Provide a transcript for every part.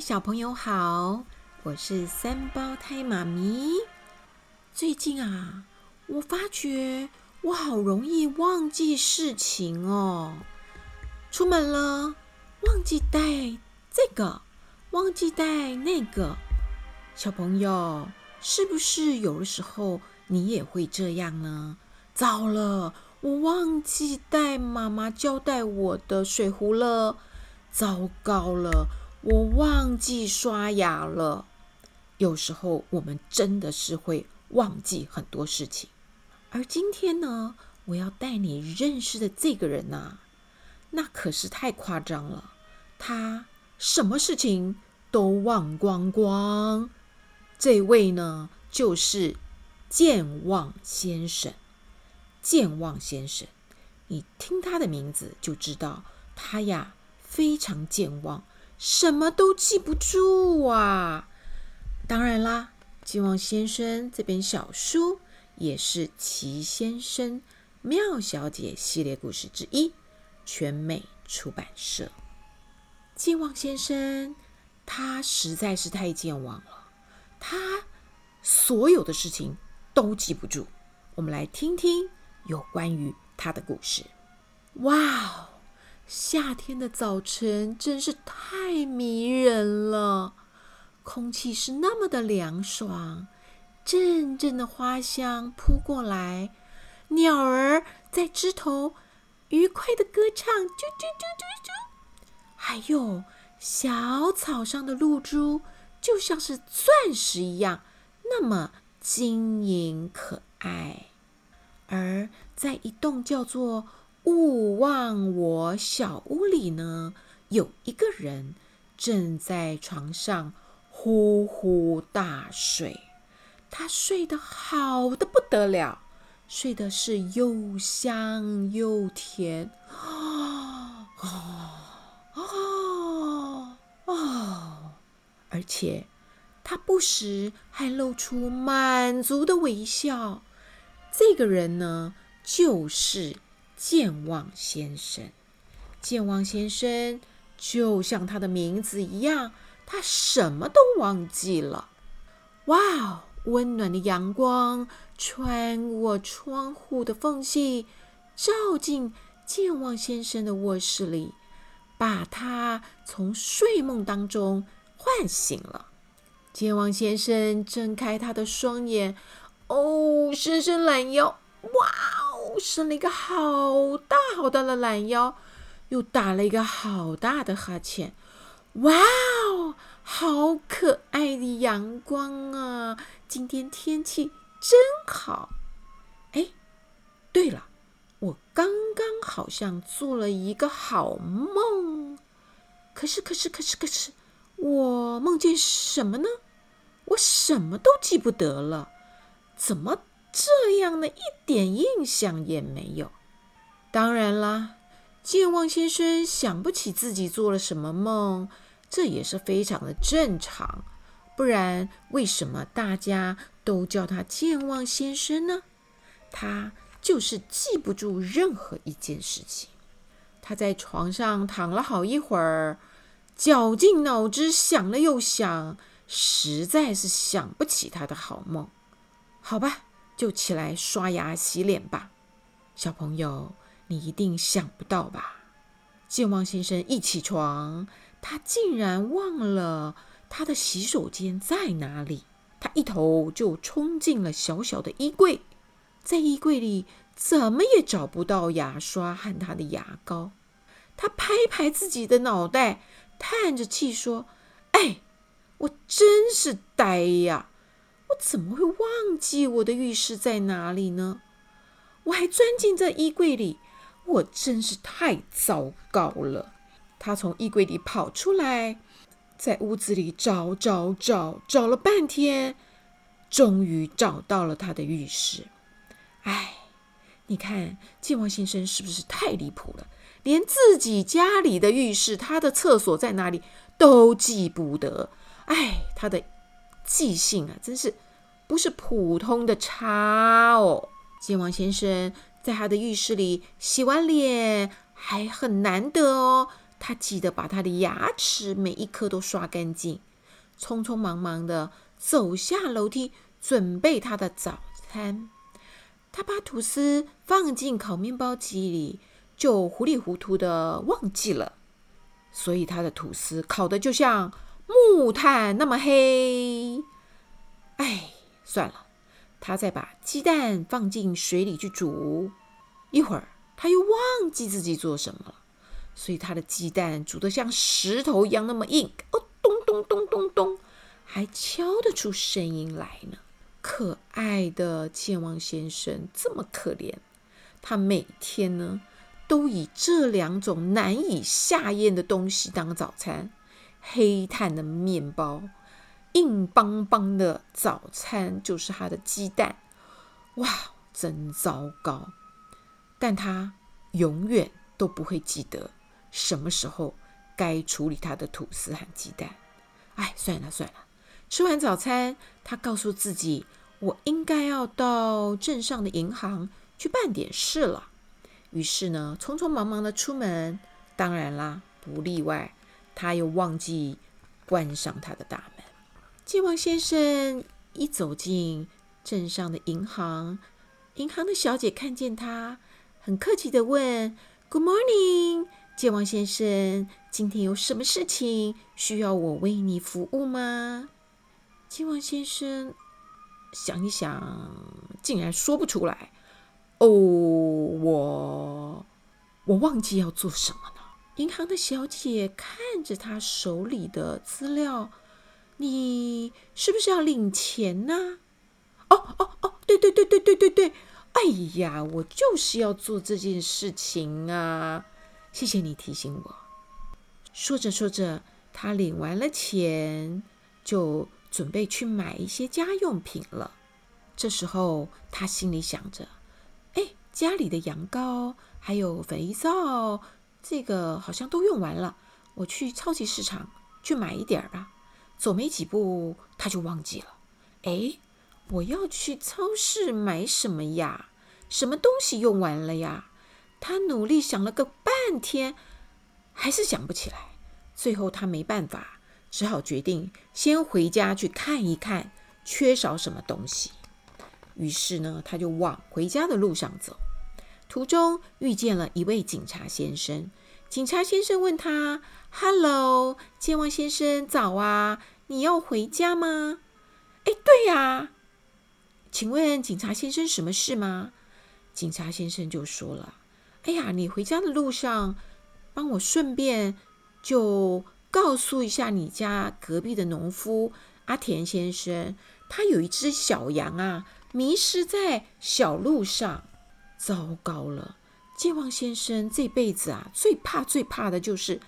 小朋友好，我是三胞胎妈咪。最近啊，我发觉我好容易忘记事情哦。出门了，忘记带这个，忘记带那个。小朋友，是不是有的时候你也会这样呢？糟了，我忘记带妈妈交代我的水壶了。糟糕了，我忘记刷牙了。有时候我们真的是会忘记很多事情。而今天呢，我要带你认识的这个人呐，那可是太夸张了。他什么事情都忘光光。这位呢，就是健忘先生。健忘先生，你听他的名字就知道，他呀。非常健忘，什么都记不住啊！当然啦，健忘先生这本小书也是奇先生、妙小姐系列故事之一，全美出版社。健忘先生，他实在是太健忘了，他所有的事情都记不住。我们来听听有关于他的故事。哇哦！夏天的早晨真是太迷人了，空气是那么的凉爽，阵阵的花香扑过来，鸟儿在枝头愉快的歌唱，啾啾啾啾啾，还有小草上的露珠就像是钻石一样，那么晶莹可爱，而在一栋叫做勿忘我小屋里呢，有一个人正在床上呼呼大睡。他睡得好的不得了，睡的是又香又甜，啊啊啊啊！而且他不时还露出满足的微笑。这个人呢，就是。健忘先生，健忘先生就像他的名字一样，他什么都忘记了。哇哦，温暖的阳光穿过窗户的缝隙，照进健忘先生的卧室里，把他从睡梦当中唤醒了。健忘先生睁开他的双眼，哦，伸伸懒腰，哇哦！伸了一个好大好大的懒腰，又打了一个好大的哈欠。哇哦，好可爱的阳光啊！今天天气真好。哎，对了，我刚刚好像做了一个好梦。可是，可是，可是，可是，我梦见什么呢？我什么都记不得了。怎么？这样的一点印象也没有。当然啦，健忘先生想不起自己做了什么梦，这也是非常的正常。不然，为什么大家都叫他健忘先生呢？他就是记不住任何一件事情。他在床上躺了好一会儿，绞尽脑汁想了又想，实在是想不起他的好梦。好吧。就起来刷牙洗脸吧，小朋友，你一定想不到吧？健忘先生一起床，他竟然忘了他的洗手间在哪里。他一头就冲进了小小的衣柜，在衣柜里怎么也找不到牙刷和他的牙膏。他拍拍自己的脑袋，叹着气说：“哎，我真是呆呀！”我怎么会忘记我的浴室在哪里呢？我还钻进这衣柜里，我真是太糟糕了。他从衣柜里跑出来，在屋子里找找找，找了半天，终于找到了他的浴室。哎，你看健忘先生是不是太离谱了？连自己家里的浴室，他的厕所在哪里都记不得。哎，他的。记性啊，真是不是普通的差哦！健王先生在他的浴室里洗完脸，还很难得哦，他记得把他的牙齿每一颗都刷干净，匆匆忙忙的走下楼梯，准备他的早餐。他把吐司放进烤面包机里，就糊里糊涂的忘记了，所以他的吐司烤的就像木炭那么黑。哎，算了，他再把鸡蛋放进水里去煮。一会儿，他又忘记自己做什么了，所以他的鸡蛋煮得像石头一样那么硬，哦，咚咚咚咚咚，还敲得出声音来呢。可爱的健忘先生这么可怜，他每天呢都以这两种难以下咽的东西当早餐：黑炭的面包，硬邦邦的早餐就是他的鸡蛋。哇，真糟糕！但他永远都不会记得什么时候该处理他的吐司和鸡蛋。哎，算了算了，吃完早餐，他告诉自己。我应该要到镇上的银行去办点事了。于是呢，匆匆忙忙的出门。当然啦，不例外，他又忘记关上他的大门。健王先生一走进镇上的银行，银行的小姐看见他，很客气的问：“Good morning，健忘先生，今天有什么事情需要我为你服务吗？”健忘先生。想一想，竟然说不出来。哦，我我忘记要做什么。银行的小姐看着他手里的资料，你是不是要领钱呢？哦哦哦，对对对对对对对！哎呀，我就是要做这件事情啊！谢谢你提醒我。说着说着，他领完了钱就。准备去买一些家用品了。这时候，他心里想着：“哎，家里的羊羔还有肥皂，这个好像都用完了。我去超级市场去买一点儿吧。”走没几步，他就忘记了：“哎，我要去超市买什么呀？什么东西用完了呀？”他努力想了个半天，还是想不起来。最后，他没办法。只好决定先回家去看一看，缺少什么东西。于是呢，他就往回家的路上走。途中遇见了一位警察先生。警察先生问他：“Hello，健忘先生，早啊！你要回家吗？”“哎，对呀。”“请问警察先生什么事吗？”警察先生就说了：“哎呀，你回家的路上，帮我顺便就。”告诉一下你家隔壁的农夫阿田先生，他有一只小羊啊，迷失在小路上。糟糕了，健忘先生这辈子啊，最怕最怕的就是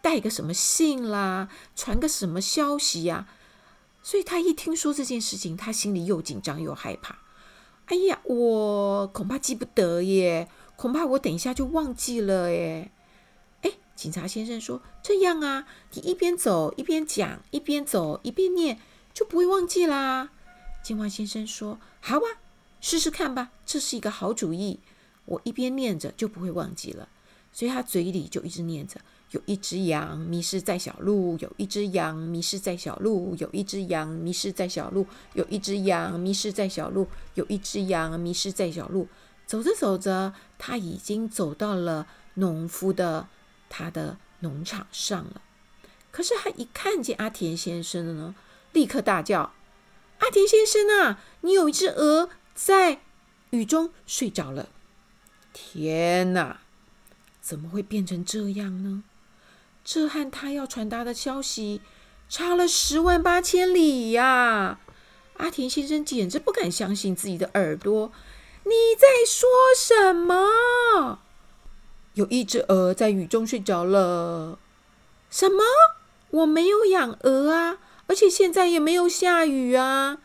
带个什么信啦，传个什么消息呀。所以他一听说这件事情，他心里又紧张又害怕。哎呀，我恐怕记不得耶，恐怕我等一下就忘记了耶。警察先生说：“这样啊，你一边走一边讲，一边走一边念，就不会忘记啦。”健忘先生说：“好啊，试试看吧，这是一个好主意。我一边念着就不会忘记了。”所以他嘴里就一直念着：“有一只羊迷失在小路，有一只羊迷失在小路，有一只羊迷失在小路，有一只羊迷失在小路，有一只羊迷失在小路。”走着走着，他已经走到了农夫的。他的农场上了，可是他一看见阿田先生呢，立刻大叫：“阿田先生啊，你有一只鹅在雨中睡着了！”天哪，怎么会变成这样呢？这和他要传达的消息差了十万八千里呀！阿田先生简直不敢相信自己的耳朵，你在说什么？有一只鹅在雨中睡着了。什么？我没有养鹅啊，而且现在也没有下雨啊。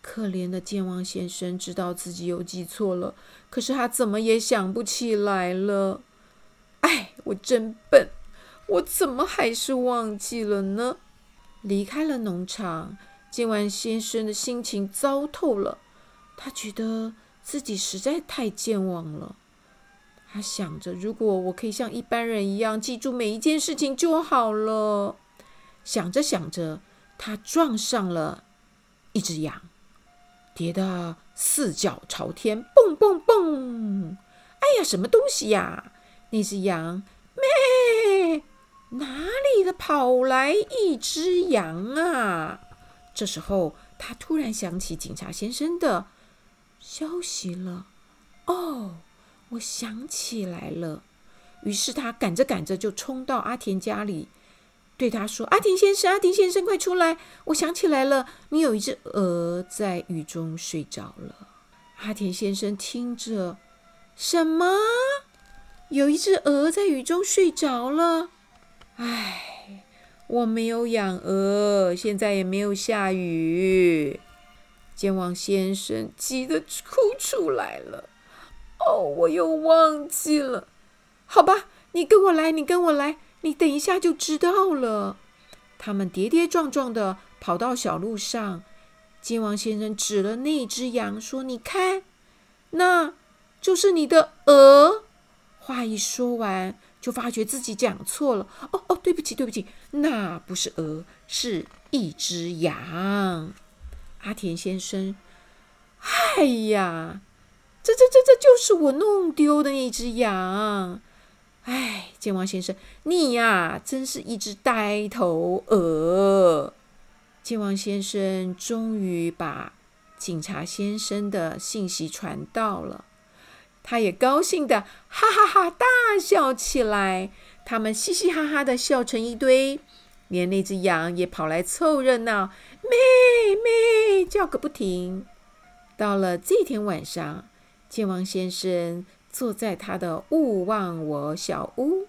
可怜的健忘先生知道自己又记错了，可是他怎么也想不起来了。哎，我真笨，我怎么还是忘记了呢？离开了农场，健忘先生的心情糟透了。他觉得自己实在太健忘了。他想着，如果我可以像一般人一样记住每一件事情就好了。想着想着，他撞上了一只羊，跌得四脚朝天，蹦蹦蹦！哎呀，什么东西呀？那只羊，咩？哪里的跑来一只羊啊？这时候，他突然想起警察先生的消息了。哦，我想起来了。于是他赶着赶着就冲到阿田家里，对他说：“阿田先生，阿田先生，快出来！我想起来了，你有一只鹅在雨中睡着了。”阿田先生听着，什么？有一只鹅在雨中睡着了？唉，我没有养鹅，现在也没有下雨。健忘先生急得哭出来了。哦，我又忘记了。好吧，你跟我来，你跟我来，你等一下就知道了。他们跌跌撞撞地跑到小路上，金王先生指了那只羊说：“你看，那就是你的鹅。”话一说完，就发觉自己讲错了。哦哦，对不起，对不起，那不是鹅，是一只羊。阿田先生，哎呀！这这这这就是我弄丢的那只羊，哎，健忘先生，你呀，真是一只呆头鹅。健忘先生终于把警察先生的信息传到了，他也高兴的哈哈哈大笑起来。他们嘻嘻哈哈的笑成一堆，连那只羊也跑来凑热闹，咩咩叫个不停。到了这天晚上。健忘先生坐在他的勿忘我小屋，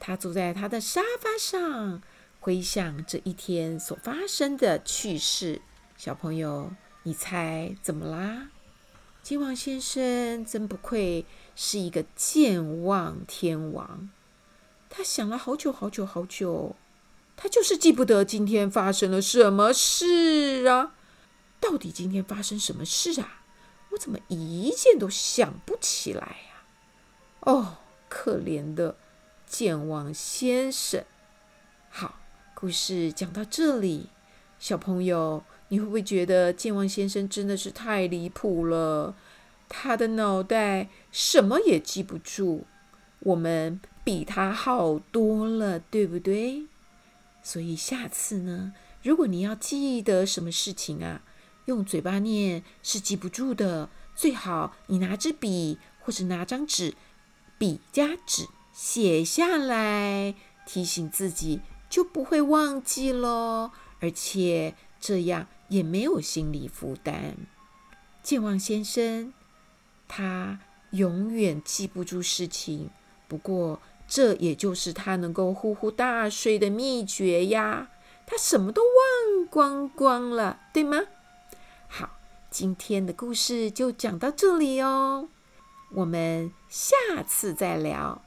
他坐在他的沙发上，回想这一天所发生的趣事。小朋友，你猜怎么啦？金王先生真不愧是一个健忘天王，他想了好久好久好久，他就是记不得今天发生了什么事啊！到底今天发生什么事啊？我怎么一件都想不起来呀？哦，可怜的健忘先生。好，故事讲到这里，小朋友，你会不会觉得健忘先生真的是太离谱了？他的脑袋什么也记不住，我们比他好多了，对不对？所以下次呢，如果你要记得什么事情啊，用嘴巴念是记不住的，最好你拿支笔或者拿张纸，笔加纸写下来，提醒自己就不会忘记喽。而且这样也没有心理负担。健忘先生他永远记不住事情，不过这也就是他能够呼呼大睡的秘诀呀。他什么都忘光光了，对吗？好今天的故事就讲到这里哦，我们下次再聊。